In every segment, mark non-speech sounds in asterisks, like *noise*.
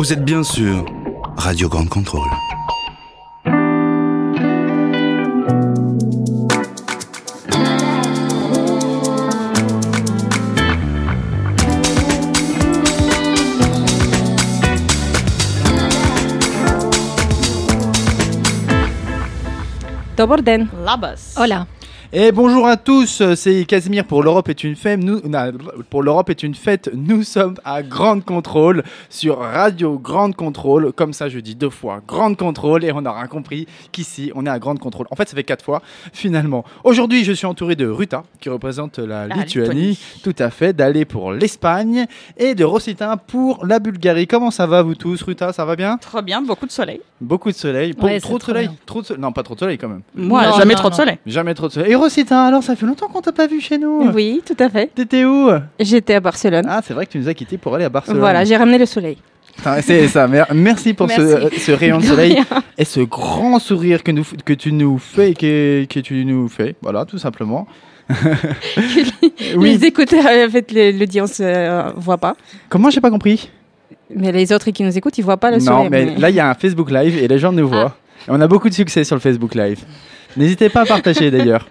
Vous êtes bien sûr Radio Grande Contrôle. Labas. Hola. Et bonjour à tous, c'est Casimir pour l'Europe est une fête. Nous, non, pour l'Europe est une fête. Nous sommes à Grande Contrôle sur Radio Grande Contrôle. Comme ça, je dis deux fois Grande Contrôle et on aura compris qu'ici on est à Grande Contrôle. En fait, ça fait quatre fois finalement. Aujourd'hui, je suis entouré de Ruta qui représente la, La Lituanie, Lituanie. tout à fait, d'aller pour l'Espagne et de Rosita pour la Bulgarie. Comment ça va vous tous, Ruta? Ça va bien? Trop bien, beaucoup de soleil. Beaucoup de soleil. Ouais, trop de soleil. Trop de soleil. Non, pas trop de soleil quand même. Moi, Non, jamais non, trop de soleil. Jamais trop de soleil. Et Rosita, alors ça fait longtemps qu'on t'a pas vu chez nous. Oui, tout à fait. T'étais où? J'étais à Barcelone. Ah, c'est vrai que tu nous as quittés pour aller à Barcelone. Voilà, j'ai ramené le soleil. Putain, C'est ça. mer- Merci pour ce, Merci. ce rayon de soleil rien. et ce grand sourire que, nous, que tu nous fais et que, que tu nous fais. Voilà, tout simplement. *laughs* oui. Les écouteurs, en fait, les- l'audience ne voit pas. Comment j'ai pas compris? Mais les autres qui nous écoutent, ils voient pas le Non, soleil. mais là, il y a un Facebook Live et les gens nous voient. Et on a beaucoup de succès sur le Facebook Live. N'hésitez pas à partager *laughs* d'ailleurs.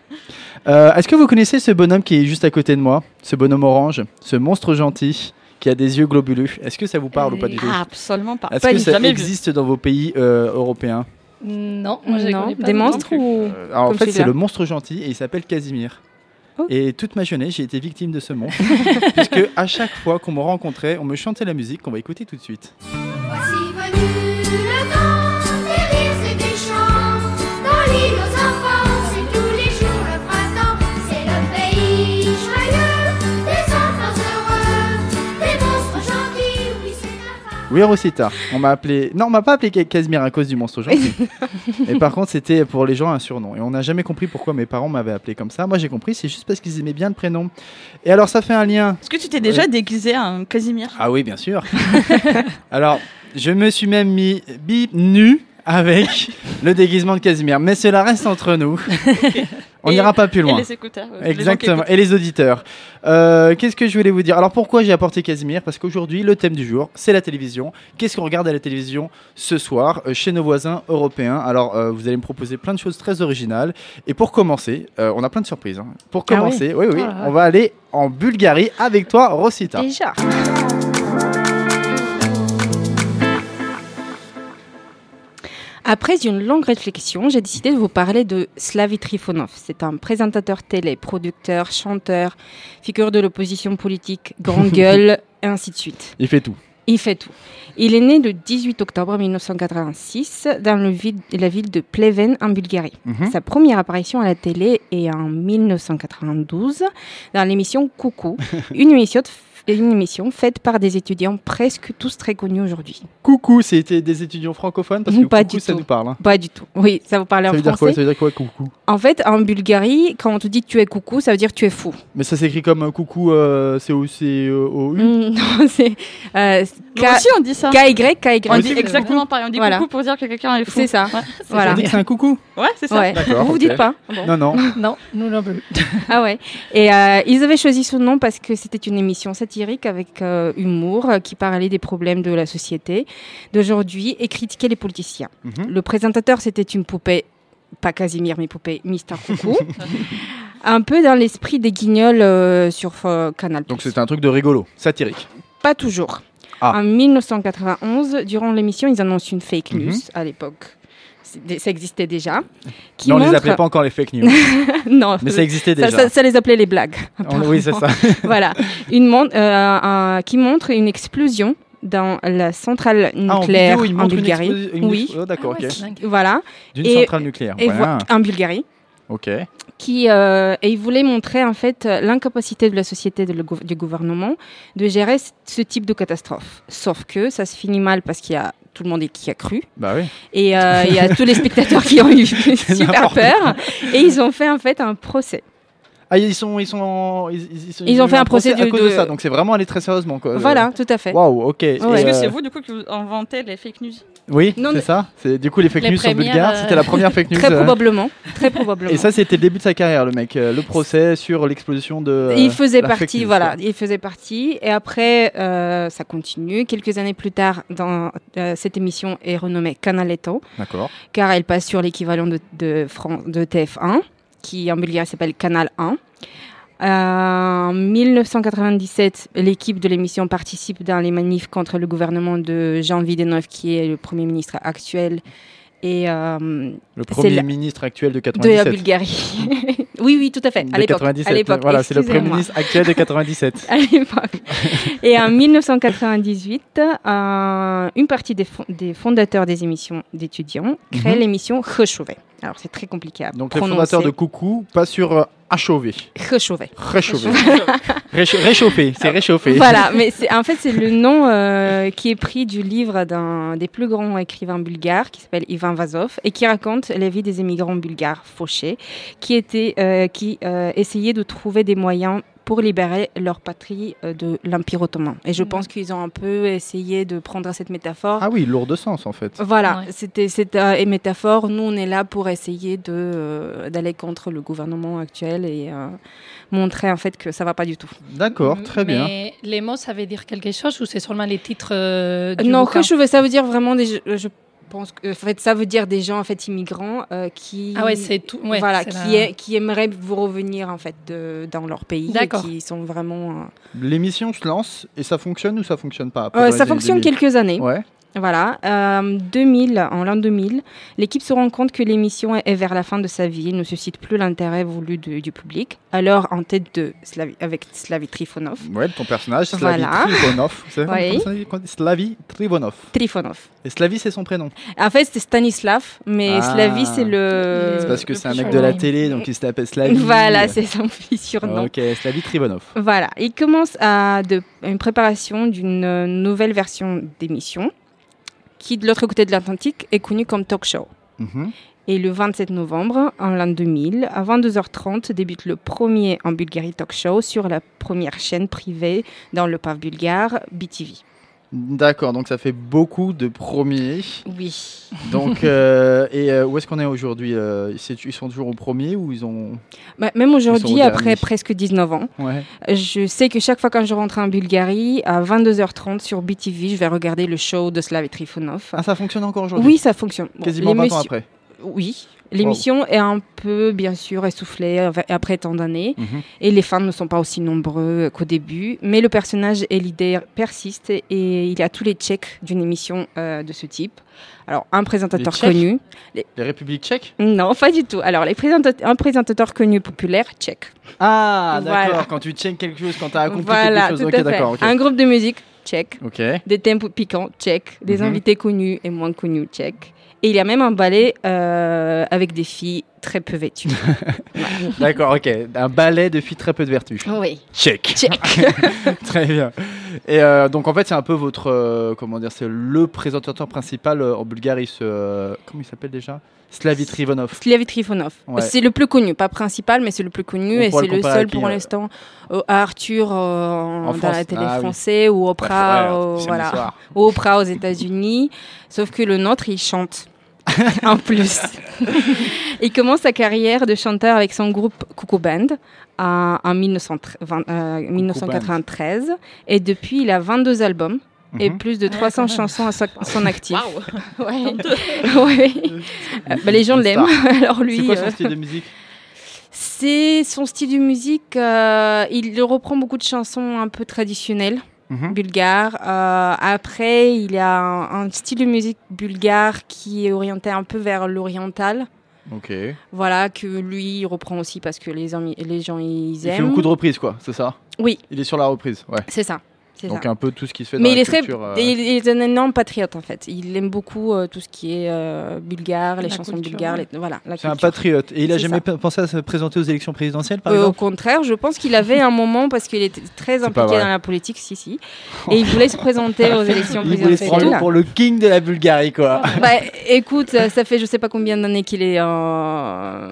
Euh, Est-ce que vous connaissez ce bonhomme qui est juste à côté de moi? Ce bonhomme orange? Ce monstre gentil qui a des yeux globuleux? Est-ce que ça vous parle ou pas du tout? Absolument pas. Est-ce que du- ça vu. existe dans vos pays euh, européens? Non, moi non, connais pas des monstres ou Euh, alors, En fait, c'est le monstre gentil et il s'appelle Casimir. Oh. Et toute ma jeunesse, j'ai été victime de ce monstre. *laughs* puisque à chaque fois qu'on me rencontrait, on me chantait la musique qu'on va écouter tout de suite. Oui, Rosita, on m'a appelé. Non, on m'a pas appelé Ca- Casimir à cause du monstre gentil. *laughs* et par contre, c'était pour les gens un surnom. Et on n'a jamais compris pourquoi mes parents m'avaient appelé comme ça. Moi, j'ai compris, c'est juste parce qu'ils aimaient bien le prénom. Et alors, ça fait un lien. Est-ce que tu t'es déjà déguisé en Casimir? Ah oui, bien sûr. *laughs* Alors, je me suis même mis bip nu avec le déguisement de Casimir. Mais cela reste entre nous. *laughs* On Et- n'ira pas plus Et loin. les écouteurs. euh, les qui Exactement. Et les auditeurs. Euh, Qu'est-ce que je voulais vous dire? Alors pourquoi j'ai apporté Casimir? Parce qu'aujourd'hui, le thème du jour, c'est la télévision. Qu'est-ce qu'on regarde à la télévision ce soir euh, chez nos voisins européens? Alors euh, vous allez me proposer plein de choses très originales. Et pour commencer, on a plein de surprises. hein. Pour Ah oui commencer, oui, oui, Oh on va aller en Bulgarie avec toi, Rosita. déjà Après une longue réflexion, j'ai décidé de vous parler de Slavi Trifonov. C'est un présentateur télé, producteur, chanteur, figure de l'opposition politique, *laughs* grande gueule, et ainsi de suite. Il fait tout. Il fait tout. Il est né le 18 octobre 1986 dans le ville- la ville de Pleven en Bulgarie. Mhm. Sa première apparition à la télé est en 1992 dans l'émission Coucou, *laughs* une émission, une émission faite par des étudiants presque tous très connus aujourd'hui. Coucou, c'était des étudiants francophones parce que Pas coucou, du ça tout. nous parle. hein. Pas du tout. Oui, ça vous parlait Ça en veut dire quoi français. Ça veut dire quoi, coucou? En fait, en Bulgarie, quand on te dit tu es coucou, ça veut dire tu es fou. Mais ça s'écrit comme euh, coucou, euh, c'est o c o u? Mm, *laughs* non, c'est euh, K- aussi, on dit ça. KY, KY. On Ah, dit aussi, exactement pareil. On dit Voilà. coucou pour dire que quelqu'un est fou. C'est ça. Ouais, c'est Voilà. Ça dit que c'est un coucou? Ouais, c'est ça. Ouais. Vous vous dites pas Non, non. *laughs* Non, nous non plus. Ah ouais. Et euh, ils avaient choisi ce nom parce que c'était une émission satirique avec euh, humour euh, qui parlait des problèmes de la société d'aujourd'hui et critiquait les politiciens. Mhm. Le présentateur, c'était une poupée, pas Casimir, mais poupée Mister Coucou. *laughs* un peu dans l'esprit des guignols euh, sur Canal+. Donc c'est un truc de rigolo, satirique. Pas toujours. Ah. En 1991, durant l'émission, ils annoncent une fake news Mhm. à l'époque. Ça existait déjà. Qui non, on les montre- appelait pas encore les fake news. *laughs* non, mais ça existait ça, déjà. ça- ça les appelait les blagues. Oui, c'est ça. *laughs* voilà, une mon- euh, un- qui montre une explosion dans la centrale Ah, en nucléaire vidéo, en montre une Bulgarie. explosi- une oui, oh, D'accord, Ah ouais, ok. c'est dingue. voilà, D'une centrale nucléaire. et voilà. vo- en Bulgarie. Ok. Qui, euh, et il voulait montrer en fait l'incapacité de la société, de le du gouvernement, de gérer ce type de catastrophe. Sauf que ça se finit mal parce qu'il y a tout le monde qui a cru Bah oui. et euh, il y a tous les spectateurs qui ont eu *laughs* super peur et ils ont fait en fait un procès. Ah, ils sont, ils sont, en- ils, ils- Ils ont fait un procès à de- cause de de- ça. Donc c'est vraiment allé très sérieusement. Quoi. Voilà, tout à fait. Waouh, ok. Est-ce que euh, c'est vous du coup qui vous inventez les fake news? Oui, Non, c'est mais- ça. C'est du coup les fake Les news sur premières, Bulgare. euh, C'était la première fake *laughs* news. Très euh, probablement. Très probablement. Et ça, c'était le début de sa carrière, le mec. euh, Le procès sur l'explosion de. euh, il faisait partie, news, voilà, quoi. il faisait partie. Et après, euh, ça continue. Quelques années plus tard, dans, euh, cette émission est renommée Canaletto, D'accord. car elle passe sur l'équivalent de, de, Fran- de TF1, qui en Bulgarie s'appelle Canal 1. Euh, en 1997, l'équipe de l'émission participe dans les manifs contre le gouvernement de Jean Videnov, qui est le Premier ministre actuel, et euh, Le premier ministre actuel de de la 97. Bulgarie. *laughs* oui, oui, tout à fait. À l'époque. 97. À l'époque. Voilà, c'est le premier ministre actuel de 97. *laughs* à l'époque. Et en 1998, euh, une partie des, fon- des fondateurs des émissions d'étudiants crée Mhm. l'émission Rechauvé. Alors c'est très compliqué à Donc les prononcer. fondateurs de Coucou, pas sur euh, Achauvé. Rechauvé. Réchauffé. Récha- réchauffé, c'est réchauffé. Voilà, mais en fait c'est le nom euh, qui est pris du livre d'un des plus grands écrivains bulgares qui s'appelle Ivan Vazov et qui raconte la vie des émigrants bulgares fauchés qui étaient euh, qui euh, essayaient de trouver des moyens pour libérer leur patrie euh, de l'Empire ottoman. Et je Mhm. pense qu'ils ont un peu essayé de prendre cette métaphore. Ah oui, lourd de sens en fait. Voilà, Ouais. c'était cette euh, métaphore. Nous, on est là pour essayer de euh, d'aller contre le gouvernement actuel et euh, montrer en fait que ça va pas du tout. D'accord, très bien. Mais les mots, ça veut dire quelque chose ou c'est seulement les titres euh, du non, bouquin? Khrushchev, ça veut dire vraiment des. Je, je pense que en fait, ça veut dire des gens en fait immigrants euh, qui. Ah ouais, c'est tout. ouais, voilà, c'est qui, la- est- qui aimeraient vous revenir en fait de- dans leur pays, et qui sont vraiment. euh, L'émission se lance et ça fonctionne ou ça fonctionne pas après, euh, les ça fonctionne 2000? quelques années. Ouais. Voilà, euh, 2000, en l'an 2000, l'équipe se rend compte que l'émission est vers la fin de sa vie, ne suscite plus l'intérêt voulu de- du public. Alors, en tête de Slavi, avec Slavi Trifonov, Ouais, ton personnage, Slavi Voilà. Savez *laughs* Oui. Slavi Trivonov. Trifonov. Et Slavi, c'est son prénom. En fait, c'est Stanislav, mais Ah. Slavi, c'est le. C'est parce que c'est un mec de la télé, donc il s'appelle Slavi. Voilà, c'est son petit surnom. Ok, Slavi Trivonov. Voilà, il commence à de, une préparation d'une euh, nouvelle version d'émission qui, de l'autre côté de l'Atlantique, est connue comme talk show. Mhm. Et le 27 novembre, en l'an 2000, à 22h30, débute le premier en Bulgarie talk show sur la première chaîne privée dans le pave bulgare, BTV. D'accord, donc ça fait beaucoup de premiers. Oui. Donc, *laughs* euh, et euh, où est-ce qu'on est aujourd'hui euh, Ils sont toujours au premier ou ils ont. Bah, même aujourd'hui, au après presque 19 ans, Ouais. je sais que chaque fois quand je rentre en Bulgarie, à 22h30 sur BTV, je vais regarder le show de Slav Trifonov. Ah, ça fonctionne encore aujourd'hui Oui, ça fonctionne. Bon, Quasiment 20 ans après. Oui. L'émission est un peu, bien sûr, essoufflée après tant d'années. Mhm. Et les fans ne sont pas aussi nombreux qu'au début. Mais le personnage et l'idée persistent et il a tous les checks d'une émission euh, de ce type. Alors, un présentateur Les connu. Les Républiques tchèques? Non, pas du tout. Alors, les présentat- un présentateur connu populaire, tchèque. Ah, d'accord. Voilà. Quand tu checkes quelque chose, quand tu as accompli Voilà, quelque chose. tout ok, à fait. Un groupe de musique, Ok. Des tempos piquants, tchèques. Des Mhm. invités connus et moins connus, tchèques. Et il y a même un ballet euh, avec des filles très peu vêtues. *laughs* D'accord, ok. Un ballet de filles très peu de vertu. oui. Check. Tchèque. *laughs* Très bien. Et euh, donc en fait c'est un peu votre euh, comment dire c'est le présentateur principal euh, en Bulgarie ce comment il s'appelle déjà? Slavi Trivonov. Slavy Trifonov. Ouais. C'est le plus connu, pas principal, mais c'est le plus connu On et c'est le seul qui, pour l'instant à Arthur en- dans la télé Ah oui. française ou Oprah, Ouais, samedi voilà, ou Oprah aux États-Unis. Sauf que le nôtre, il chante. *laughs* en plus. *laughs* il commence sa carrière de chanteur avec son groupe Coucou Band en, en 1920, euh, 1993 et depuis il a 22 albums et Mhm. plus de 300 quand même. chansons à, son actif. Waouh *laughs* Ouais. Ouais. Euh, bah, les gens l'aiment. star. Alors lui, C'est quoi son euh, style de musique? C'est son style de musique. euh, il reprend beaucoup de chansons un peu traditionnelles Mhm. bulgares. Euh, après, il a un, un style de musique bulgare qui est orienté un peu vers l'oriental. Ok. Voilà, que lui il reprend aussi parce que les, les gens ils Il fait aiment. beaucoup de reprises quoi, c'est ça? Oui, Il est sur la reprise, ouais. c'est ça. Donc ça. un peu tout ce qui se fait Mais dans il la est, très, culture. euh, il, il est un énorme patriote en fait. Il aime beaucoup euh, tout ce qui est euh, bulgare, les La chansons culture, bulgares, ouais. les- voilà. C'est un patriote. Et il a jamais ça. pensé à se présenter aux élections présidentielles, par Euh, au exemple contraire, je pense qu'il avait un moment parce qu'il était très impliqué dans la politique, si si, et il voulait se présenter aux *laughs* élections Il voulait se présidentielles. pour le king de la Bulgarie, quoi. Bah, écoute, ça fait je sais pas combien d'années qu'il est euh,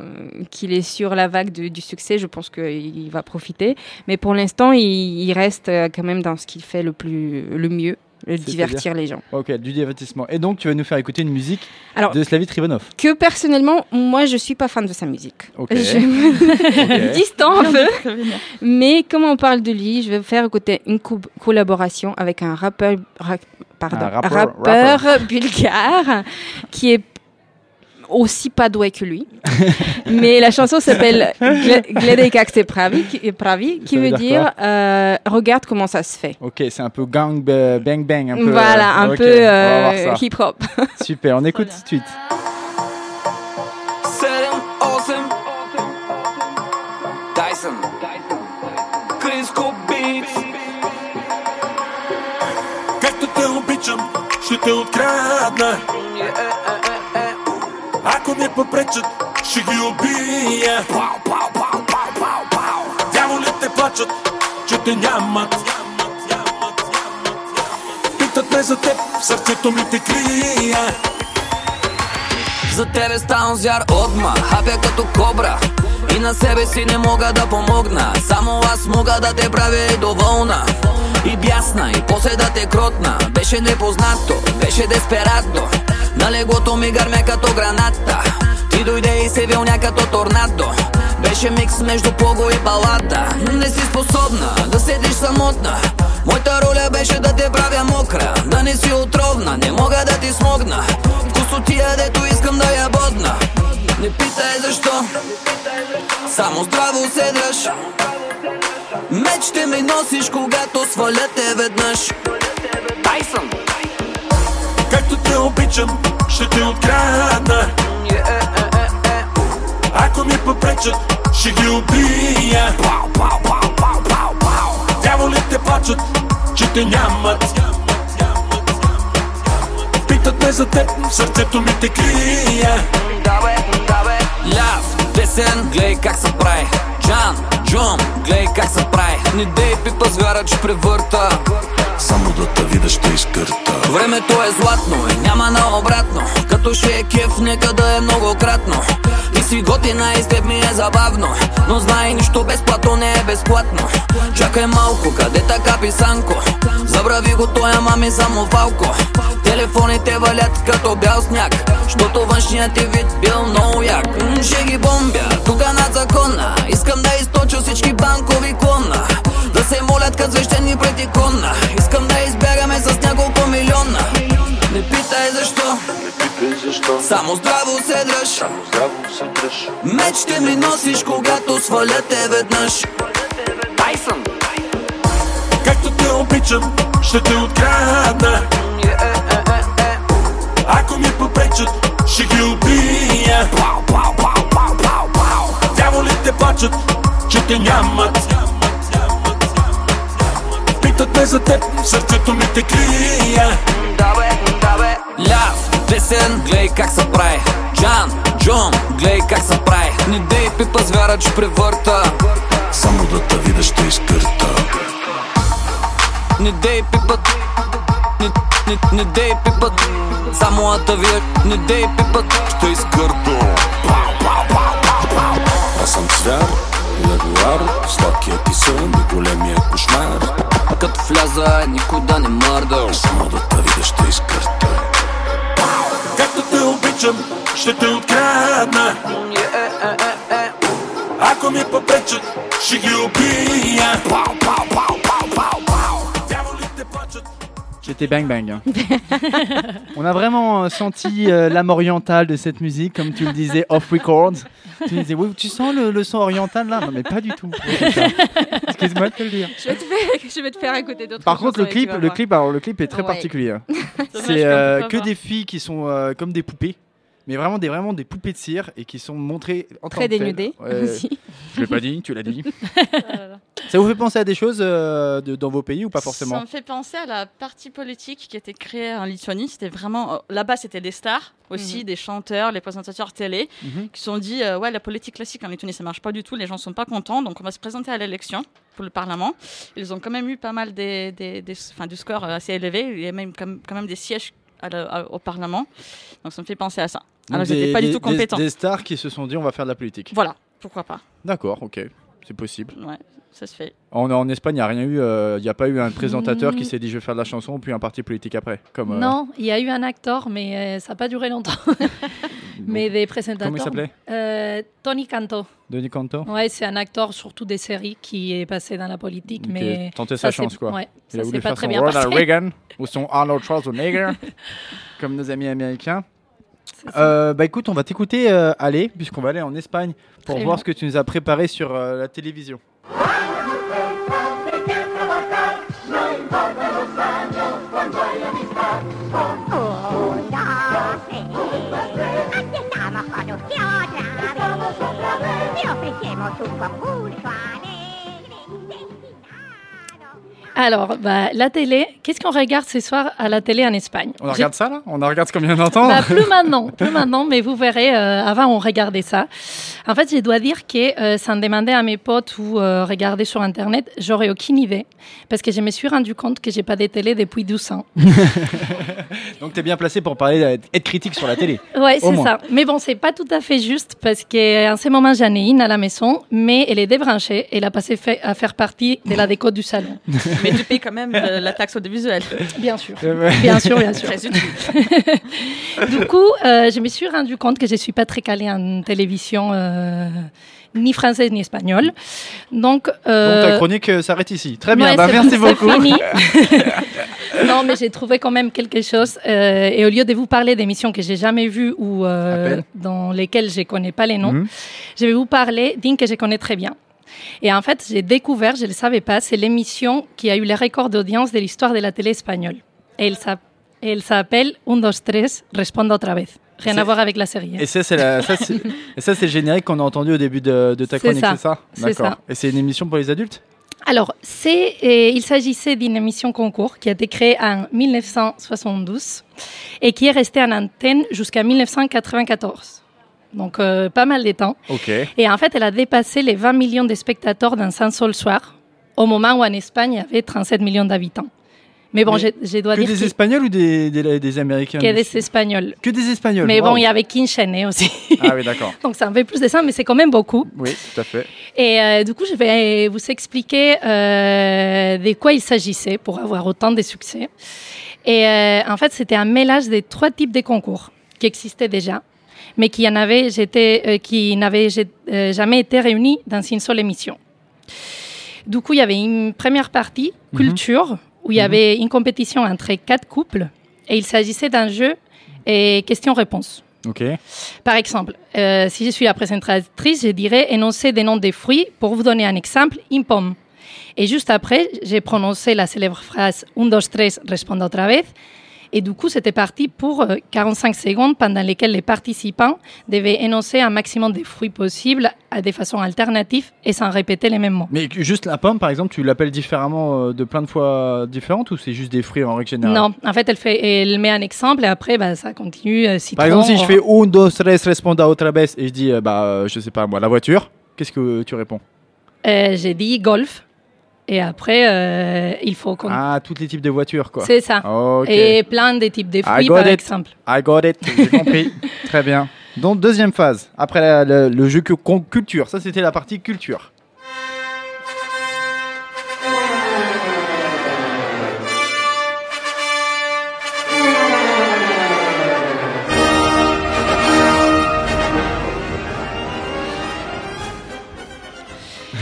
qu'il est sur la vague de- du succès. Je pense qu'il va profiter, mais pour l'instant, il, il reste quand même dans ce qu'il fait le plus le mieux, le divertir les gens. Ok, du divertissement. Et donc, tu vas nous faire écouter une musique Alors- de Slavit Trivanov. Que personnellement, moi, je suis pas fan de sa musique. Ok. *laughs* Je me *laughs* distends un peu. Mais comme on parle de lui, je vais faire écouter une co- collaboration avec un rappeur, ra- pardon, Un rappeur- rappeur bulgare qui est aussi pas doué que lui. *laughs* Mais la chanson s'appelle Gle- Gledaj kak se pravi, qui, pravi, qui Ça veut veut dire dire euh, regarde comment ça se fait. Ok, c'est un peu gang ba- bang bang. Un peu, voilà, euh, un ok, peu on va voir euh, ça. hip-hop. *laughs* Super, on écoute tout de suite. 7-8 Tyson Криско Битс Както те обичам, ще те открадна. Ако ми попречат, ще ги убия. Дяволите плачат, че те нямат. Питат ме за теб, сърцето ми те крия. За тебе ставам звяр отма Хапя като кобра И на себе си не мога да помогна Само аз мога да те правя и доволна И бясна, и после да те кротна Беше непознато, беше десперато На леглото ми гърмя като граната. Ти дойде и се вилня като торнадо. Беше микс между пого и балада Не си способна да седиш самотна. Моята роля беше да те правя мокра. Да не си отровна, не мога да ти смогна. Вкусотия, дето искам да я бодна. Не питай защо. Само здраво се дръж Меч ще ми носиш, когато сваля те веднъж. Тайсън Както те обичам, ще те открадна. Ако ми попречат, ще ги убия. Дяволите плачат, че те нямат. Питат ме за теб, сърцето ми те крия. Ляв, десен, гледай как се прави Джан, Джон, гледай как се прави Не дей пипа звяра, че превърта Само да те видя ще изкърта. Времето е златно и няма на обратно. Като ще е кеф, нека да е многократно си готина и с теб ми е забавно Но знай, нищо безплатно не е безплатно. Чакай малко, къде така писанко? Забрави го той, ама ми само фалко. Телефоните валят като бял сняг Щото външният ти вид бил много як. Ще ги бомбя, тука над закона. Искам да източа всички банкови клона. Да се молят като свещени пред икона Искам да избягаме с няколко милиона Не питай защо Само здраво се дръж Меч ще ми носиш, когато сваля те веднъж Тайсън Както те обичам, ще те открадна. Ако ми попречат, ще ги убия. Дяволите плачат, че те нямат. Питат ме за теб, сърцето ми те крия. Ляв, десен, гледай как се прави. Джан, Джон, гледай как се прави. Не дей пипа звяра, че превърта. Само да те видя ще изкърта. Не дей пипат Не, не, не дей пипат Само атавия Не дей пипат Ще изкърта. Аз съм звяр, ягуар, сладкият ти сън и големия кошмар. Като вляза никой да не мърда Само да ще изкърта. Както те обичам, ще те открадна. Ако ми попречат, ще ги убия. Дяволите плачат. J'étais bang bang. hein. *laughs* On a vraiment euh, senti euh, l'âme orientale de cette musique, comme tu le disais off record. Tu disais, oui, tu sens le, le son oriental là? Non, mais pas du tout. Excuse-moi de te le dire. Je vais te faire, *laughs* je vais te faire écouter d'autres Par contre, le chansons et tu clip, vas le voir. clip, alors le clip est très Ouais. particulier. hein. *laughs* C'est euh, que des filles qui sont euh, comme des poupées, mais vraiment des vraiment des poupées de cire et qui sont montrées en Très que telles. dénudé Ouais. aussi. *laughs* Je l'ai pas dit, tu l'as dit. *laughs* Ça vous fait penser à des choses euh, de- dans vos pays ou pas forcément Ça me fait penser à la partie politique qui était créée en Lituanie. C'était vraiment euh, là-bas, c'était des stars aussi, des chanteurs, les présentateurs télé, Mhm. qui se sont dit euh, ouais la politique classique en Lituanie ça marche pas du tout, les gens sont pas contents, donc on va se présenter à l'élection pour le Parlement. Ils ont quand même eu pas mal des, des, des- du score euh, assez élevé. Il y a même quand même des sièges à au Parlement. Donc ça me fait penser à ça. Alors j'étais pas du tout compétent. Des, des stars qui se sont dit on va faire de la politique. Voilà, pourquoi pas. D'accord, ok, c'est possible. Ouais, ça se fait. En, en Espagne, il n'y a rien eu, il n'y a pas eu un présentateur qui Mm. s'est dit je vais faire de la chanson, puis un parti politique après. Comme, euh, Non, il y a eu un acteur, mais euh, ça n'a pas duré longtemps. *laughs* *laughs* mais des présentateurs. Comment il s'appelait? Euh, Tony Canto. Denis Canto? Ouais, c'est un acteur surtout des séries qui est passé dans la politique, Ok, mais Tenter ça sa chance, quoi. Ouais, Il ça a voulu pas faire très son bien Ronald. Reagan ou son *laughs* Arnold Schwarzenegger, comme nos amis américains. Euh, bah écoute, on va t'écouter euh, aller, puisqu'on va aller en Espagne pour Très voir bien. ce que tu nous as préparé sur euh, la télévision. Alors, bah, la télé, qu'est-ce qu'on regarde ce soir à la télé en Espagne? On regarde ça là? On en regarde combien de temps Bah, plus *laughs* maintenant, plus maintenant, mais vous verrez, euh, avant on regardait ça. En fait, je dois dire que euh, sans demander à mes potes ou euh, regarder sur Internet, j'aurais aucune idée. Parce que je me suis rendu compte que j'ai pas de télé depuis 12 ans. *laughs* Donc t'es bien placé pour parler, euh, être critique sur la télé. *laughs* Ouais, Au c'est ça. Mais bon, c'est pas tout à fait juste parce qu'en ce moment, j'en ai une à la maison, mais elle est débranchée. Elle a passé fait- à faire partie de la déco du salon. Mais tu payes quand même euh, la taxe audiovisuelle. Bien sûr. Euh, Bien sûr, bien sûr. Très utile. *laughs* Du coup, euh, je me suis rendu compte que je suis pas très calée en télévision, euh, ni française ni espagnole. Donc, Donc euh, ta chronique euh, s'arrête ici. Très bien, ouais, bah, merci beaucoup. fini. *laughs* non, mais j'ai trouvé quand même quelque chose. euh, et au lieu de vous parler d'émissions que j'ai jamais vues ou euh, dans lesquelles je connais pas les noms, Mhm. je vais vous parler d'une que je connais très bien. Et en fait, j'ai découvert, je ne le savais pas, c'est l'émission qui a eu les records d'audience de l'histoire de la télé espagnole. Et elle s'appelle Un, dos, tres, responda otra vez. Rien à voir avec la série. hein. Et ça, c'est la- *laughs* le générique qu'on a entendu au début de, de ta chronique, c'est ça? D'accord. Et c'est une émission pour les adultes? Alors, c'est, euh, il s'agissait d'une émission concours qui a été créée en 1972 et qui est restée en antenne jusqu'à 1994. Donc, euh, pas mal de temps. Et en fait, elle a dépassé les 20 millions de spectateurs dans un seul soir, au moment où en Espagne, il y avait 37 millions d'habitants. Mais bon, Mais je, je dois Que dire des qu'il- Espagnols ou des, des, des Américains? du des Espagnols. Que des Espagnols. Mais bon, il y avait hein, aussi. Ah oui, d'accord. *laughs* Donc, ça en fait plus de ça, mais c'est quand même beaucoup. Oui, tout à fait. Et euh, du coup, je vais vous expliquer euh, de quoi il s'agissait pour avoir autant de succès. Et euh, en fait, c'était un mélange des trois types de concours qui existaient déjà, mais qui, euh, n'avaient euh, jamais été réunis dans une seule émission. Du coup, il y avait une première partie, Mhm. culture, où il y avait une compétition entre quatre couples, et il s'agissait d'un jeu et questions-réponses. Par exemple, euh, si je suis la présentatrice, je dirais énoncer des noms des fruits pour vous donner un exemple, une pomme. Et juste après, j'ai prononcé la célèbre phrase un, dos, tres, responda otra vez. Et du coup, c'était parti pour euh, 45 secondes pendant lesquelles les participants devaient énoncer un maximum de fruits possibles à des façons alternatives et sans répéter les mêmes mots. Mais juste la pomme, par exemple, tu l'appelles différemment euh, de plein de fois différentes ou c'est juste des fruits en règle générale? Non, en fait, elle, fait, elle met un exemple et après, bah, ça continue. euh, Par citron, exemple, si je fais un, dos, tres, responda otra vez et je dis, euh, bah, euh, je sais pas moi, la voiture, qu'est-ce que tu réponds? Euh, j'ai dit golf. Et après, euh, il faut qu'on... Ah, tous les types de voitures, quoi. C'est ça. Et plein de types de I fruits, got par it. exemple. I got it, j'ai compris. *laughs* Très bien. Donc, deuxième phase, après la- le, le jeu culture. Ça, c'était la partie culture.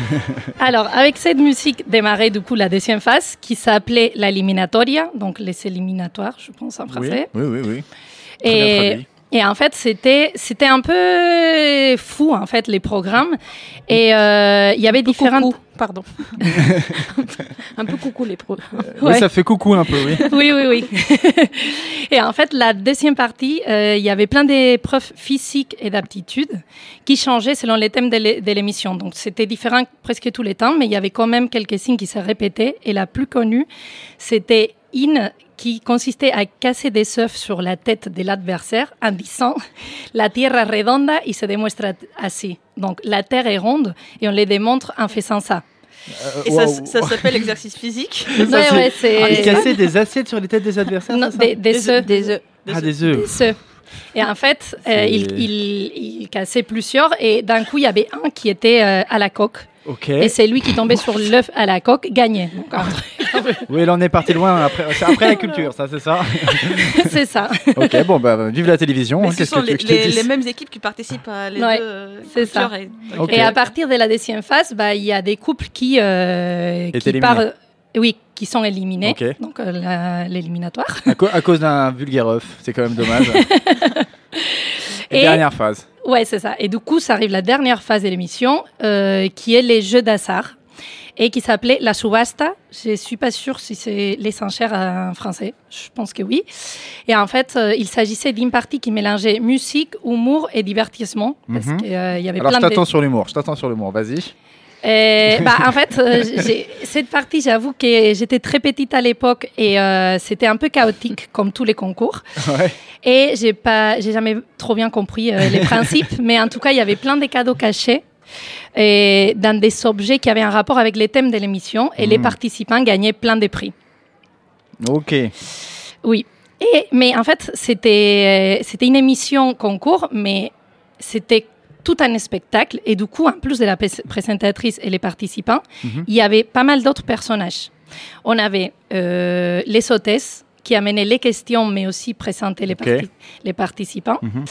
*laughs* Alors, avec cette musique démarrait du coup la deuxième phase qui s'appelait l'éliminatoria, donc les éliminatoires, je pense en français. Oui, oui, oui. Et. Et en fait, c'était c'était un peu fou en fait les programmes. Et euh, il y avait différentes. Coucou, pardon. *laughs* un peu coucou les pros. *laughs* Oui, Ouais. ça fait coucou un peu, oui. *laughs* oui, oui, oui. et en fait, la deuxième partie, euh, il y avait plein d'épreuves physiques et d'aptitudes qui changeaient selon les thèmes de l'émission. Donc, c'était différent presque tous les temps, mais il y avait quand même quelques signes qui se répétaient. Et la plus connue, c'était In, qui consistait à casser des œufs sur la tête de l'adversaire en disant La tierra es redonda y se demuestra así. Donc, la terre est ronde et on les démontre en faisant ça. Et ça, ça s'appelle l'exercice physique? *laughs* Ouais, ouais, c'est- Ah, cassaient des assiettes sur les têtes des adversaires Non, des, des œufs. Des œufs. Ah, des œufs. Et en fait, euh, il, il, il cassait plusieurs et d'un coup, il y avait un qui était euh, à la coque. Ok. Et c'est lui qui tombait sur l'œuf à la coque, gagnait. *laughs* Oui, là on est parti loin. Après, c'est après la culture, ça, c'est ça. *laughs* c'est ça. Ok, bon, bah, vive la télévision. Mais hein, ce Qu'est-ce sont que tu veux les, que je te les- dise les mêmes équipes qui participent à les Ouais, deux euh, c'est ça. et- à partir de la deuxième phase, bah, il y a des couples qui, euh, qui partent- Oui, qui sont éliminés. Donc, euh, l'éliminatoire. À, cause d'un vulgaire œuf, c'est quand même dommage. *laughs* Et Et- dernière phase. Ouais, c'est ça. Et du coup, ça arrive la dernière phase de l'émission, euh, qui est les jeux d'hasard, et qui s'appelait la subasta. Je suis pas sûre si c'est les enchères en français. Je pense que oui. Et en fait, euh, il s'agissait d'une partie qui mélangeait musique, humour et divertissement, parce Mhm. qu'il y avait Alors je de... t'attends sur l'humour, je t'attends sur l'humour, vas-y. Et, bah, en fait, euh, cette partie, j'avoue que j'étais très petite à l'époque et euh, c'était un peu chaotique, comme tous les concours. Ouais. Et j'ai pas, j'ai jamais trop bien compris euh, les principes, *laughs* mais en tout cas, il y avait plein de cadeaux cachés et dans des objets qui avaient un rapport avec les thèmes de l'émission et les Mhm. participants gagnaient plein de prix. Ok. Oui. Et, mais en fait, c'était, euh, c'était une émission concours, mais c'était tout un spectacle. Et du coup, en plus de la pré- présentatrice et les participants, Mhm. il y avait pas mal d'autres personnages. On avait euh, les hôtesses qui amenaient les questions, mais aussi présentaient les, Ok. parti- les participants. Mhm.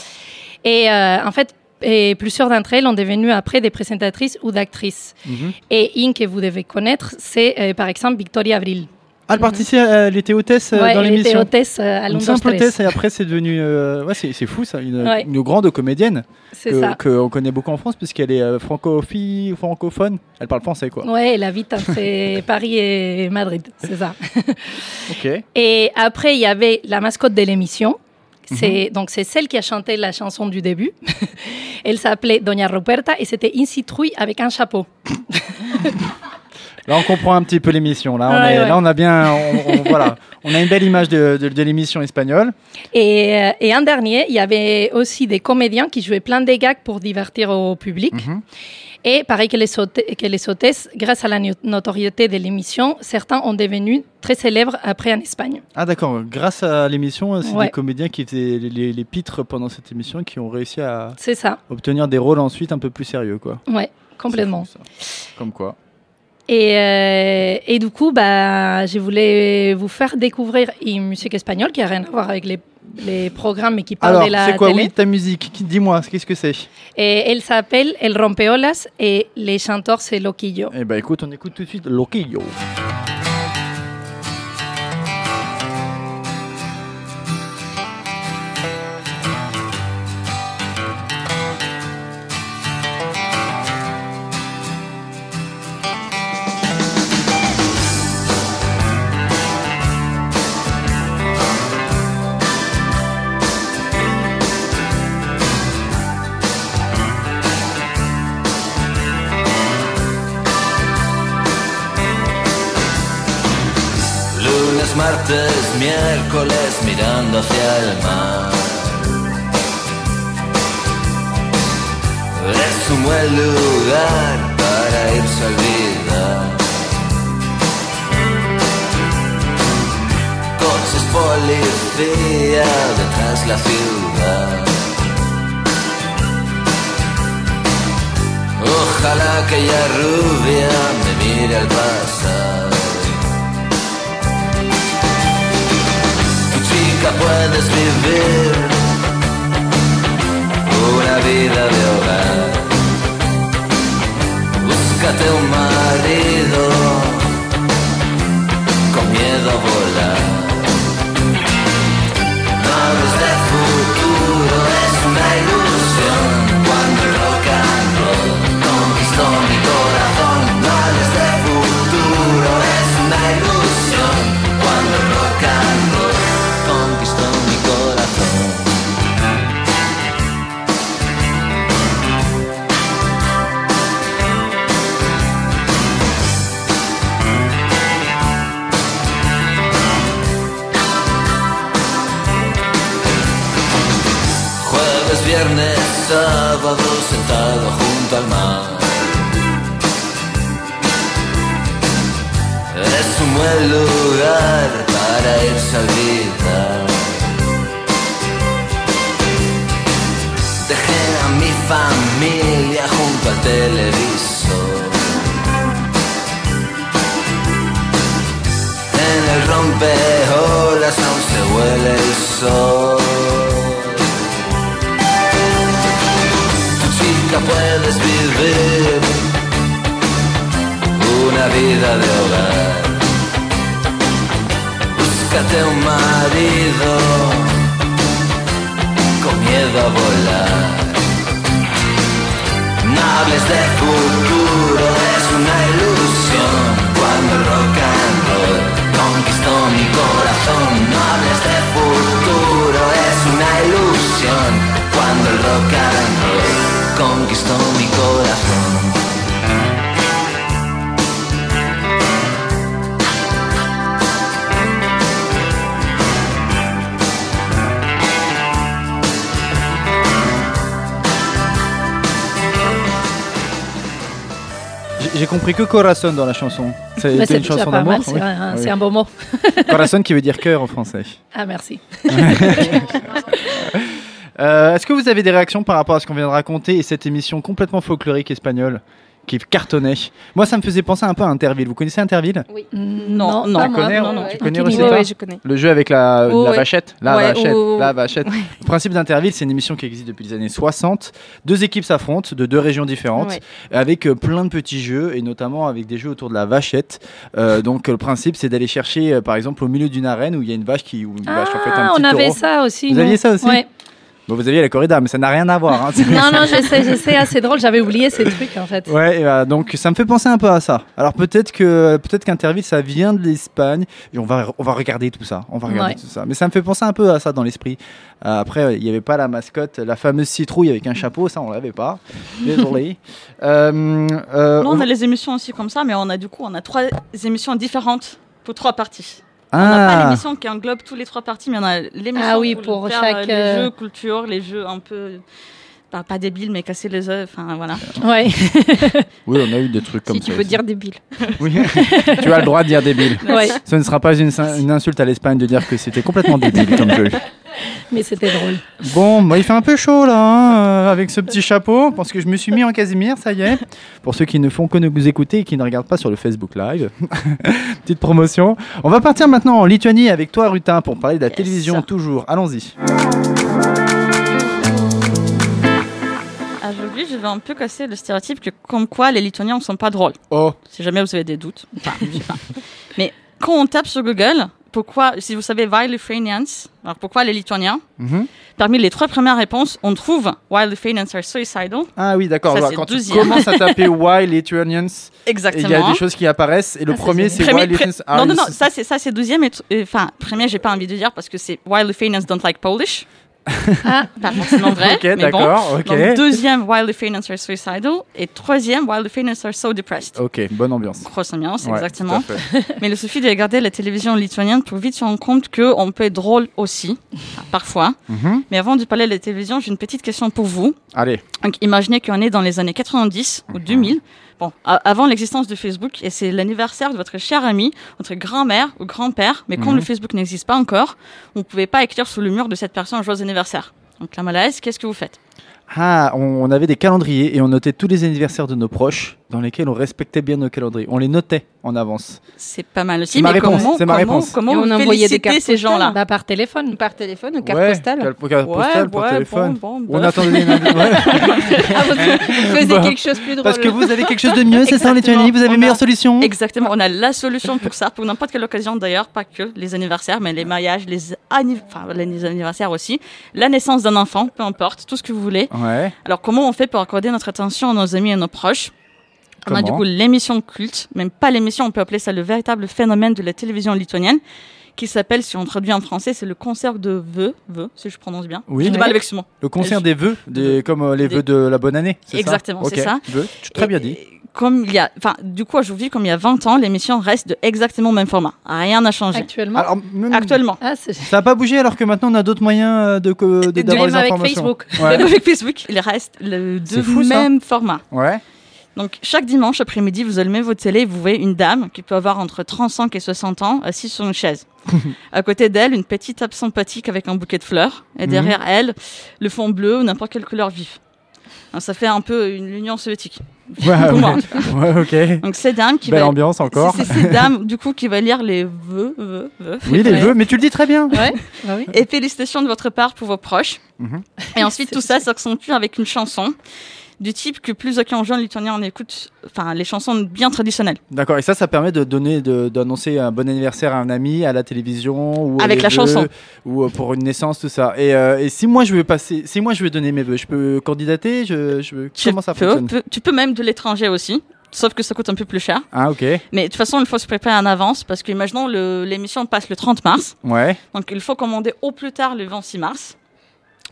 Et euh, en fait, et plusieurs d'entre elles ont devenu après des présentatrices ou d'actrices. Mhm. Et une que vous devez connaître, c'est euh, par exemple Victoria Abril. Ah, elle participait, euh, elle était hôtesse euh, Ouais, dans elle était l'émission. hôtesse euh, à Une Londres simple Stress. hôtesse et après c'est devenu. euh, Ouais, c'est fou ça, une, Ouais. une grande comédienne C'est que- qu'on connaît beaucoup en France puisqu'elle est euh, francophi- francophone. Elle parle français quoi. Ouais, elle habite entre *laughs* Paris et Madrid, c'est ça. *laughs* Ok. Et après, il y avait la mascotte de l'émission. C'est donc c'est celle qui a chanté la chanson du début. *laughs* Elle s'appelait Doña Ruperta et c'était une citrouille avec un chapeau. Là on comprend un petit peu l'émission. Là, on Ouais, est- ouais. là on a bien, on, on- voilà, on a une belle image de, de- de l'émission espagnole. Et, euh, et un dernier, il y avait aussi des comédiens qui jouaient plein de gags pour divertir au public. Mhm. Et pareil que les, que les hôtesses, grâce à la no- notoriété de l'émission, certains ont devenu très célèbres après en Espagne. Ah d'accord. Grâce à l'émission, c'est Ouais. des comédiens qui faisaient les, les- les pitres pendant cette émission qui ont réussi à ça, obtenir des rôles ensuite un peu plus sérieux quoi. ouais, complètement. Fou. Comme quoi. Et, euh, et du coup, bah, je voulais vous faire découvrir une musique espagnole qui a rien à voir avec les, les programmes mais qui parle Alors, de la c'est quoi télé. Oui, ta musique? Dis-moi, qu'est-ce que c'est? Et elle s'appelle El Rompeolas et les chanteurs c'est Loquillo. Eh ben écoute, on écoute tout de suite Loquillo. Miércoles mirando hacia el mar. Es un buen lugar para irse a olvidar. Coches policía detrás la ciudad. Ojalá aquella rubia me mire al pasar. Chica puedes vivir una vida de hogar. Búscate un marido con miedo a volar. No Cuando el rock and roll conquistó mi corazón. J'ai- compris que corazon dans la chanson. C'est une chanson d'amour c'est oui. vrai, hein, Oui. c'est un beau mot. Corazon qui veut dire cœur en français. Ah, merci. *laughs* Euh, Est-ce que vous avez des réactions par rapport à ce qu'on vient de raconter et cette émission complètement folklorique espagnole qui cartonnait? Moi, ça me faisait penser un peu à Interville. Vous connaissez Interville? Non, non, pas Tu connais, non, non. tu connais. Ouais, ouais, je connais. Le jeu avec la, Oh, la ouais. vachette, la Ouais, vachette, oh, la vachette. Le principe d'Interville, c'est une émission qui existe depuis les années 60. Deux équipes s'affrontent de deux régions différentes, Ouais. avec euh, plein de petits jeux et notamment avec des jeux autour de la vachette. Euh, donc le principe, c'est d'aller chercher, euh, par exemple, au milieu d'une arène où il y a une vache qui, ou une vache en fait un Ah, petit on avait taureau. ça aussi. Vous aviez ça aussi? Ouais. Bon, vous aviez la corrida, mais ça n'a rien à voir. hein. *laughs* Non, non, je sais, je sais. Ah, c'est drôle, j'avais oublié ces trucs en fait. Ouais, euh, donc ça me fait penser un peu à ça. Alors peut-être que peut-être qu'Interville ça vient de l'Espagne et on va on va regarder tout ça, on va regarder Ouais. tout ça. Mais ça me fait penser un peu à ça dans l'esprit. Euh, après il n'y avait pas la mascotte, la fameuse citrouille avec un chapeau, ça on l'avait pas. *laughs* Désolé. Euh, euh, Nous, on on a les émissions aussi comme ça, mais on a du coup, on a trois émissions différentes pour trois parties. On n'a pas ah, l'émission qui englobe tous les trois parties, mais on a l'émission Ah oui, pour faire, chaque, euh, euh, les jeux culture, les jeux un peu pas, pas débiles, mais casser les œufs. Enfin voilà. Ouais. *laughs* oui, on a eu des trucs comme Si ça. tu peux aussi. dire débile. *laughs* Oui. tu as le droit de dire débile. *laughs* ouais. Ce ne sera pas une, une insulte à l'Espagne de dire que c'était complètement débile comme jeu. Mais c'était drôle. Bon, bah, il fait un peu chaud là, hein, euh, avec ce petit chapeau, parce que je me suis mis en Casimir, ça y est. Pour ceux qui ne font que nous écouter et qui ne regardent pas sur le Facebook Live, petite promotion. On va partir maintenant en Lituanie avec toi, Rutin, pour parler de la Yes. télévision toujours. Allons-y. Aujourd'hui, je vais un peu casser le stéréotype que comme quoi les Lituaniens ne sont pas drôles. Oh, Si jamais vous avez des doutes. Enfin, je sais pas. *laughs* Mais quand on tape sur Google, pourquoi, si vous savez Why Lithuanians, alors pourquoi les Lituaniens, mhm. parmi les trois premières réponses, on trouve Why Lithuanians are suicidal. ah oui, d'accord. Quand tu commences à *laughs* taper Why Lithuanians, il y a des choses qui apparaissent, et le Ah, premier c'est Why Lithuanians are non, non, non, ça c'est ça douzième. Enfin, premier, j'ai pas envie de dire parce que c'est Why Lithuanians don't like Polish. Ah, Pas *laughs* forcément vrai. Ok, bon. d'accord. Donc, deuxième, Why Lithuanians are suicidal. Et troisième, Why Lithuanians are so depressed. Ok, bonne ambiance. Grosse ambiance, Ouais, exactement. *laughs* Mais il suffit de regarder la télévision lituanienne pour vite se rendre compte qu'on peut être drôle aussi, *laughs* parfois. Mhm. Mais avant de parler de la télévision, j'ai une petite question pour vous. Allez, Donc, imaginez qu'on est dans les années 90 ou 2000. Bon, avant l'existence de Facebook, et c'est l'anniversaire de votre cher ami, votre grand-mère ou grand-père, mais quand Mhm. le Facebook n'existe pas encore, vous ne pouvez pas écrire sur le mur de cette personne joyeux anniversaire. Donc, la malaise, qu'est-ce que vous faites? Ah, on, on avait des calendriers et on notait tous les anniversaires de nos proches dans lesquels on respectait bien nos calendriers. On les notait en avance. C'est pas mal aussi, C'est ma mais réponse, comment, c'est ma comment, réponse. comment on envoyait des cartes ces gens-là bah, par téléphone. Par téléphone carte ouais, postale carte Ouais, postale ouais, téléphone. bon, bon, on bof. attendait *laughs* ouais. Ah, vous faisiez Bah, quelque chose de plus drôle. Parce que vous avez quelque chose de mieux, c'est ça en. Lituanie Vous avez une meilleure a- solution? Exactement, on a la solution pour ça, pour n'importe quelle occasion d'ailleurs, pas que les anniversaires, mais les mariages, les, anniv- enfin, les anniversaires aussi, la naissance d'un enfant, peu importe, tout ce que vous voulez. Ouais. Alors comment on fait pour accorder notre attention à nos amis et nos proches? On a du coup l'émission culte, même pas l'émission, on peut appeler ça le véritable phénomène de la télévision lituanienne, qui s'appelle, si on traduit en français, c'est le concert de vœux, vœux, si je prononce bien. Oui. J'ai du mal avec ce mot. Le concert des vœux, des, comme euh, les Des- vœux de la bonne année. c'est ça Exactement, c'est Ok. ça. Vœux, tu- très bien dit. et comme il y a, enfin, du coup, aujourd'hui, comme il y a 20 ans, l'émission reste de exactement le même format. Rien n'a changé. Actuellement. Alors, même- Actuellement. Ah, Ça n'a pas bougé alors que maintenant on a d'autres moyens euh, de de- de les même avec informations. Facebook. Ouais. Même avec Facebook, il reste le fou, ça. même format. Ouais. Donc, chaque dimanche après-midi, vous allumez votre télé et vous voyez une dame qui peut avoir entre 35 et 60 ans assise sur une chaise. *laughs* à côté d'elle, une petite table sympathique avec un bouquet de fleurs. Et derrière elle, le fond bleu ou n'importe quelle couleur vive. Alors, ça fait un peu une Union soviétique. Ouais, *laughs* ouais. Ouais, ok. Donc, c'est dame qui Belle va. ambiance encore. C'est c'est cette *laughs* dame, du coup, qui va lire les vœux, vœux, vœux. Oui, les vœux, mais tu le dis très bien. Ouais, bah oui. Et félicitations de votre part pour vos proches. Mhm. Et ensuite, tout ça s'accentue avec une chanson du type que plus aucun jeune lituanien en écoute, enfin, les chansons bien traditionnelles. D'accord, et ça, ça permet de donner, de- d'annoncer un bon anniversaire à un ami à la télévision ou Avec la chanson. ou euh, pour une naissance, tout ça. Et, euh, et si moi je veux passer, si moi je veux donner mes vœux, je peux candidater, je, je veux- Tu comment ça peux- fonctionne? peux- tu peux même de l'étranger aussi. Sauf que ça coûte un peu plus cher. Ah ok, Mais de toute façon, il faut se préparer en avance parce que, imaginons, l'émission passe le 30 mars. ouais. Donc, il faut commander au plus tard le 26 mars.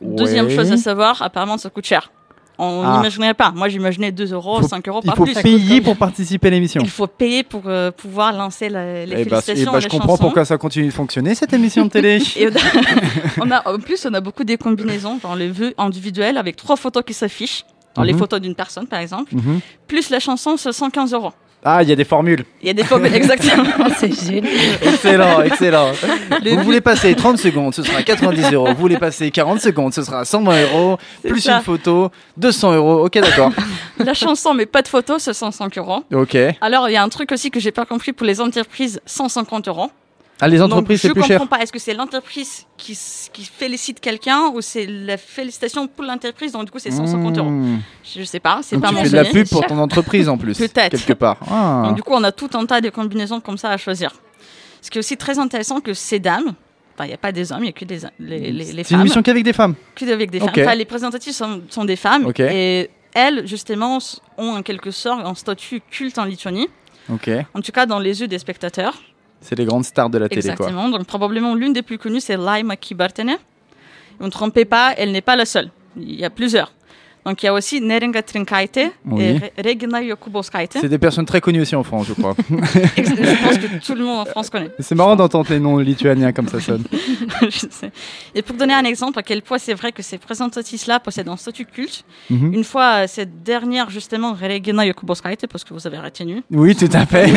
Deuxième chose à savoir, apparemment, ça coûte cher. On Ah. n'imaginerait pas. Moi, j'imaginais 2 euros, Faut- 5 euros, Il pas faut plus. payer pour participer à l'émission. Il faut payer pour euh, pouvoir lancer la- les Eh bah, félicitations. eh bah, et je les comprends chansons. pourquoi ça continue de fonctionner cette émission de télé. *laughs* Et *laughs* on a, en plus, on a beaucoup des combinaisons dans les vœux individuels avec trois photos qui s'affichent. Dans les Mhm. photos d'une personne, par exemple. Mhm. Plus la chanson, c'est 115 euros. Ah, il y a des formules. Il y a des photos, exactement. *laughs* C'est génial. Excellent, excellent. Vous voulez passer 30 secondes, ce sera 90 euros. Vous voulez passer 40 secondes, ce sera 120 euros. Plus ça. une photo, 200 euros. Ok, d'accord. *laughs* La chanson, mais pas de photos, c'est 105 euros. Ok. Alors, il y a un truc aussi que j'ai pas compris pour les entreprises, 150 euros. Ah, les entreprises, c'est je plus comprends cher. pas. Est-ce que c'est l'entreprise qui, félicite quelqu'un ou c'est la félicitation pour l'entreprise? Donc, du coup, c'est 150 euros. Mmh. Je sais pas, c'est pas tu fais de la pub pour ton entreprise en plus. *laughs* Peut-être. Quelque part. *laughs* Ah. Donc, du coup, on a tout un tas de combinaisons comme ça à choisir. Ce qui est aussi très intéressant que ces dames, enfin, il n'y a pas des hommes, il n'y a que des, les, les, les c'est une femmes, émission qu'avec des femmes. que avec des femmes. Enfin, les présentatrices sont, sont des femmes et elles, justement, ont en quelque sorte un statut culte en Lituanie, en tout cas dans les yeux des spectateurs. C'est les grandes stars de la télé, quoi. Exactement. Donc, probablement l'une des plus connues, c'est Laima Kibartene. Ne vous trompez pas, elle n'est pas la seule. Il y a plusieurs. Donc, il y a aussi Neringa Trinkaite Oui. et Re- Regina Jokubowskaite. C'est des personnes très connues aussi en France, je crois. *laughs* Je pense que tout le monde en France connaît. c'est marrant d'entendre les noms lituaniens comme ça sonne. *laughs* Je sais. Et pour donner un exemple à quel point c'est vrai que ces présentatrices-là possèdent un statut culte, Mhm. une fois euh, cette dernière, justement, Regina Jokubowskaite, parce que vous avez retenu, Oui, tout à *laughs* fait.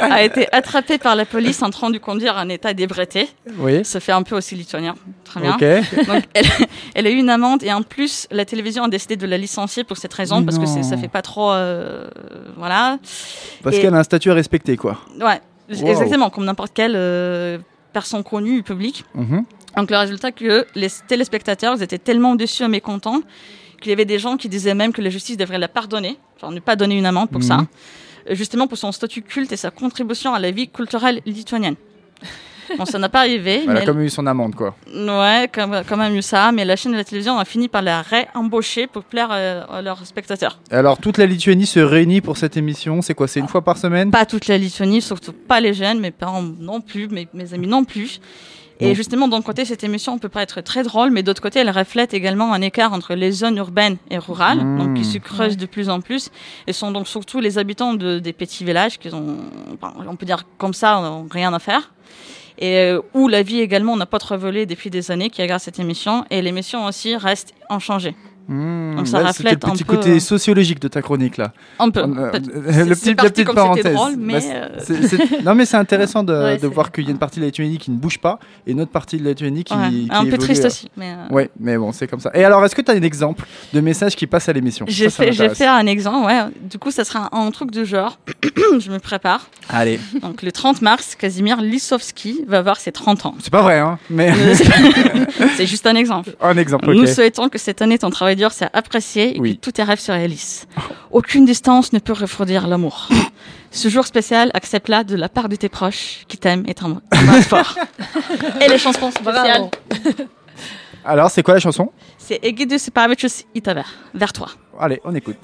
a été attrapée par la police en train de conduire en état d'ébriété. oui. Ça fait un peu aussi lituanien. Très bien. Ok. Donc, elle, elle a eu une amende et en plus, la télévision a décidé de la licencier pour cette raison, parce que ça fait pas trop. euh, voilà. Parce qu'elle a un statut à respecter, quoi. Ouais, Wow. exactement, comme n'importe quelle euh, personne connue public. Mhm. Donc, le résultat, que les téléspectateurs ils étaient tellement déçus et mécontents qu'il y avait des gens qui disaient même que la justice devrait la pardonner, genre ne pas donner une amende pour Mhm. ça, justement pour son statut culte et sa contribution à la vie culturelle lituanienne. Bon, ça n'a pas arrivé, Elle mais a comme eu son amende, quoi. Ouais, quand, quand même eu ça, mais la chaîne de la télévision a fini par la réembaucher pour plaire euh, à leurs spectateurs. Et Alors, toute la Lituanie se réunit pour cette émission. C'est quoi C'est une fois par semaine? Pas toute la Lituanie, surtout pas les jeunes, mes parents non plus, mes, mes amis non plus. Et justement, d'un côté, cette émission peut pas être très drôle, mais d'autre côté, elle reflète également un écart entre les zones urbaines et rurales, Mmh. donc qui se creusent de plus en plus, et sont donc surtout les habitants de, des petits villages qui ont, on peut dire comme ça, rien à faire. Et euh, où la vie également n'a pas trop volé depuis des années, qui regarde cette émission, et l'émission aussi reste inchangée. Mmh, Donc ça là, c'était reflète le un petit peu, côté euh, sociologique de ta chronique, là. Un peu. Euh, Peut- euh, le petit, la petite parenthèse. c'était drôle, mais, Bah, euh, *laughs* non, mais c'est intéressant de, Ouais, de c'est- voir qu'il y a une partie de la Lituanie qui ne bouge pas et une autre partie de la Lituanie qui, ouais, qui un peu triste aussi. Mais, Ouais, mais bon, c'est comme ça. Et alors, est-ce que tu as un exemple de message qui passe à l'émission? J'ai fait, un exemple, ouais. Du coup, ça sera un, un truc de genre. *coughs* je me prépare. Allez, Donc, le 30 mars, Casimir Lissowski va avoir ses 30 ans. c'est pas vrai, hein, mais *laughs* *laughs* c'est- juste un exemple. un exemple, Nous souhaitons que cette année, ton travail dur soit apprécié et Oui. que tous tes rêves se réalisent. Aucune distance ne peut refroidir l'amour. Ce jour spécial, accepte-la de la part de tes proches qui t'aiment et t'embrassent fort. Et les chansons spéciales. Alors, c'est quoi la chanson? C'est Egidus Pavichus Itaver, vers toi. Allez, on écoute.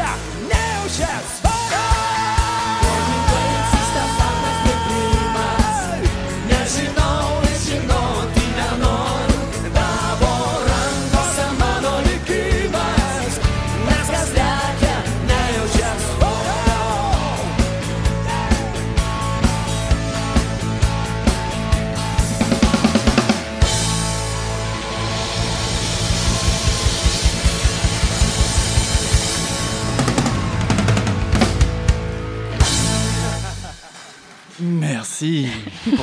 вся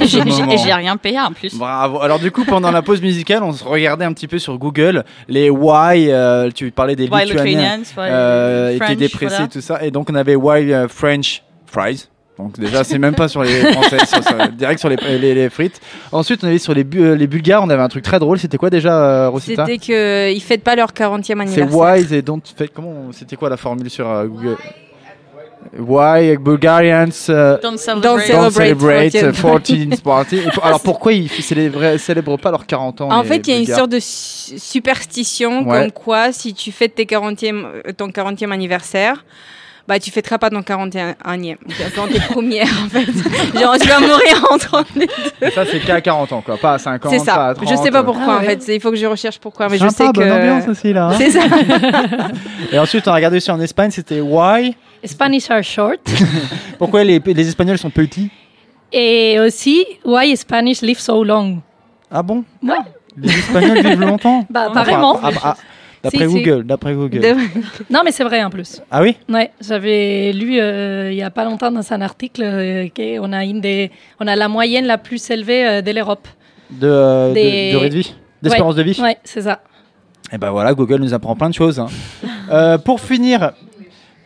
*laughs* J'ai moment. j'ai- j'ai rien payé en plus. Bravo. Alors du coup, pendant la pause musicale, on se regardait un petit peu sur Google les why. euh, tu parlais des Why Lituaniens euh, étaient dépressés, voilà. tout ça. Et donc on avait why euh, French fries. Donc déjà, c'est même pas sur les français, sur- sur- direct sur les, les- les frites. Ensuite, on avait sur les, Bu- euh, les Bulgares, on avait un truc très drôle. C'était quoi déjà, euh, Rosita? C'était qu'ils fêtent pas leur 40e C'est anniversaire. why they don't. Fait, comment C'était quoi la formule sur euh, Google? Why Bulgarians euh, Don't Don't celebrate. don't celebrate celebrate euh, 14th 14th party. *laughs* Alors pourquoi ils célèbrent, célèbrent pas leurs 40 ans En fait, il y a une sorte de su- superstition Ouais. comme quoi si tu fêtes tes 40e, euh, ton 40e anniversaire, bah tu fêteras pas ton 41e, ton tes premières en fait. Genre tu vas mourir entre les Et ça, c'est qu'à 40 ans, quoi. Pas à 50, C'est pas ça. à 30. je sais pas pourquoi Ah en fait. Il faut que je recherche pourquoi, mais Sympa, je sais que. bonne ambiance aussi, là. hein. C'est ça. *laughs* Et ensuite, on a regardé aussi en Espagne, c'était why? Spanish are short. *laughs* Pourquoi les, les Espagnols sont petits? Et aussi, why Spanish live so long? Ah bon? Ouais. Les Espagnols vivent longtemps Bah, Enfin, apparemment. D'après Si, si. Google, d'après Google. De- *laughs* Non, mais c'est vrai en plus. Ah oui? Ouais, j'avais lu euh, il y a pas longtemps dans un article euh, qu'on a une des, on a la moyenne la plus élevée euh, de l'Europe. de, euh, de- durée de vie? D'espérance de vie? Ouais, c'est ça. Et ben voilà, Google nous apprend plein de choses. hein. Euh, pour finir,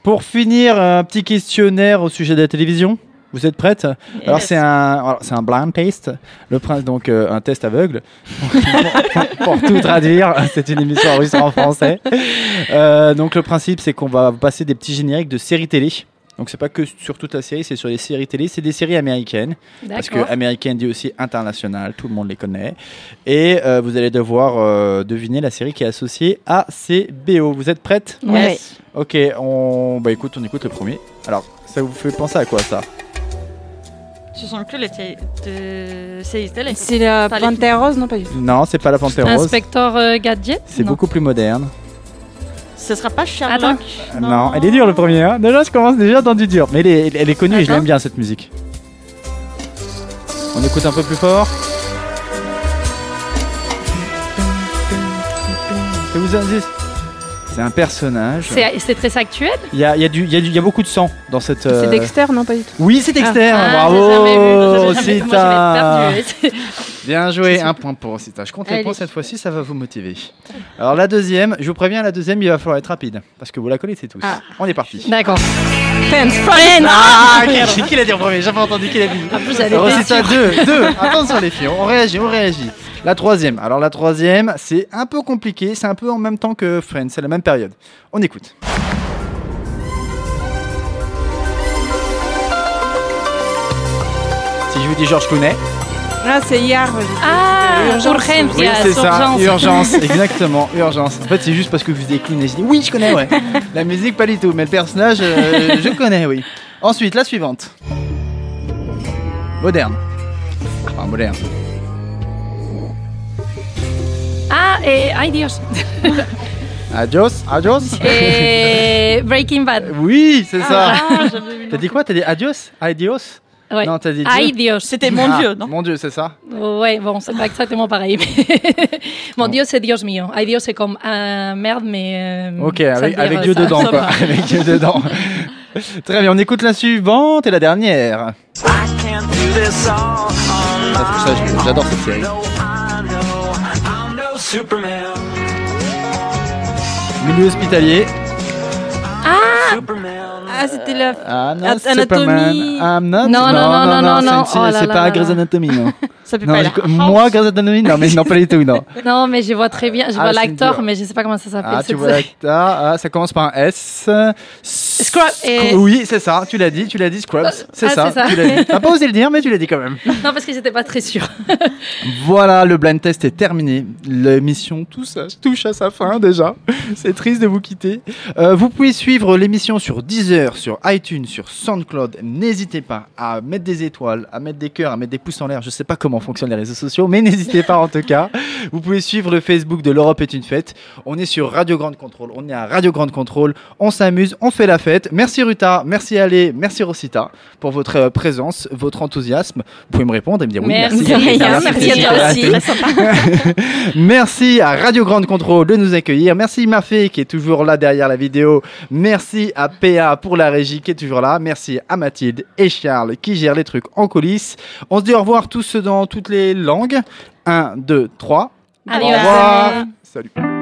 pour finir, un petit questionnaire au sujet de la télévision. Vous êtes prête? Alors c'est un, c'est un blind test, le prince donc euh, un test aveugle. pour, *laughs* pour tout traduire, *laughs* c'est une émission enregistrée en français. Euh, donc le principe c'est qu'on va passer des petits génériques de séries télé. Donc c'est pas que sur toute la série, c'est sur les séries télé. C'est des séries américaines. Parce que américaine dit aussi international, tout le monde les connaît. Et euh, vous allez devoir euh, deviner la série qui est associée à ces BO. Vous êtes prête? Ouais. Ok, on bah écoute, on écoute le premier. Alors, ça vous fait penser à quoi ça? Ce sont que les té- de séries télé. C'est la Panthère Rose, non pas du tout. Non, c'est pas la Panthère Rose. Inspecteur euh, Gadget. C'est Non. beaucoup plus moderne. Ce sera pas Sherlock Attends. Non. elle est dure le premier. Hein. Déjà, je commence déjà dans du dur. Mais elle est, elle est connue et je l'aime bien cette musique. On écoute un peu plus fort. Ça vous indice C'est un personnage. C'est très actuel Il y a, il y, a du- il y, a du- il y a beaucoup de sang dans cette. C'est euh, Dexter, non pas du tout. Oui, c'est Dexter. Ah, Bravo, Rosita. perdue. *laughs* Bien joué, un point pour Rosita. Je compte les Allez. points cette fois-ci, ça va vous motiver. Alors la deuxième, je vous préviens, la deuxième, il va falloir être rapide parce que vous la connaissez tous. Ah. On est parti. D'accord. Friends, Friends Ah, qui, l'a dit en premier J'ai pas entendu qui l'a dit. En plus, elle était Rosita, sûre. deux, deux. Attention les filles, on réagit, on réagit. La troisième. Alors la troisième, c'est un peu compliqué, c'est un peu en même temps que Friends, c'est la même période. On écoute. Si je vous dis Georges Clooney, Ah, c'est hier. Ah, Urgence. urgence, oui, c'est ça, urgence. urgence, *laughs* exactement, urgence. En fait, c'est juste parce que vous êtes Clooney. Je dis oui, je connais, ouais. La musique, pas du tout, mais le personnage, euh, je connais, oui. Ensuite, la suivante. Moderne. Enfin, moderne. Ah, et ay Dios. Adios, adios. Et Breaking Bad. Oui, c'est ça. Ah, vu T'as dit quoi? T'as dit adios Adios Ouais. Non, t'as dit Dieu. Dios. C'était mon Ah, dieu, non? Mon Dieu, c'est ça Ouais, bon, c'est pas exactement pareil. mais *laughs* Mon Dieu, c'est Dios mío. Ay Dios, c'est comme ah, merde, mais. euh, Ok, avec, Dieu ça. dedans, Ça quoi. *laughs* *laughs* Avec Dieu dedans. Très bien, on écoute la suivante et la dernière. J'adore cette série. Milieu hospitalier. Ah, c'était la. Ah, non. Anatomie. I'm not- Non, non, non, non, non, non. c'est- Oh pas là Grey's. Anatomy, non. *laughs* Ça peut Non, pas je- être moi, Grey's Anatomy, non, mais non, pas du tout, non. *laughs* Non, mais je vois très bien. Je Ah, vois c'est l'acteur, mais je sais pas comment ça s'appelle. Ah, tu vois l'acteur. Ah, ça commence par un S. Scrub- et- Oui, c'est ça. Tu l'as dit, tu l'as dit, Scrubs. C'est Ah, ça, ça. Tu l'as dit. *laughs* Pas osé le dire, mais tu l'as dit quand même. Non, parce que j'étais pas très sûre. Voilà, le blind test est terminé. L'émission touche à, touche à sa fin déjà. C'est triste de vous quitter. Euh, vous pouvez suivre l'émission sur Deezer, sur iTunes, sur SoundCloud. N'hésitez pas à mettre des étoiles, à mettre des cœurs, à mettre des pouces en l'air. Je sais pas comment fonctionnent les réseaux sociaux, mais *laughs* n'hésitez pas en tout cas. Vous pouvez suivre le Facebook de l'Europe est une fête. On est sur Radio Grande Contrôle. On est à Radio Grande Contrôle. On s'amuse, on fait la fête. Merci Ruta, merci Ale, merci Rosita pour votre euh, présence, votre enthousiasme. Vous pouvez me répondre et me dire oui, merci. Merci, à toi aussi. *laughs* Merci à Radio Grande Contrôle de nous accueillir. Merci Mafé qui est toujours là derrière la vidéo. Merci à PA pour la régie qui est toujours là. Merci à Mathilde et Charles qui gèrent les trucs en coulisses. On se dit au revoir tous dans toutes les langues. 1, 2, 3. Adios. Au revoir. Salut.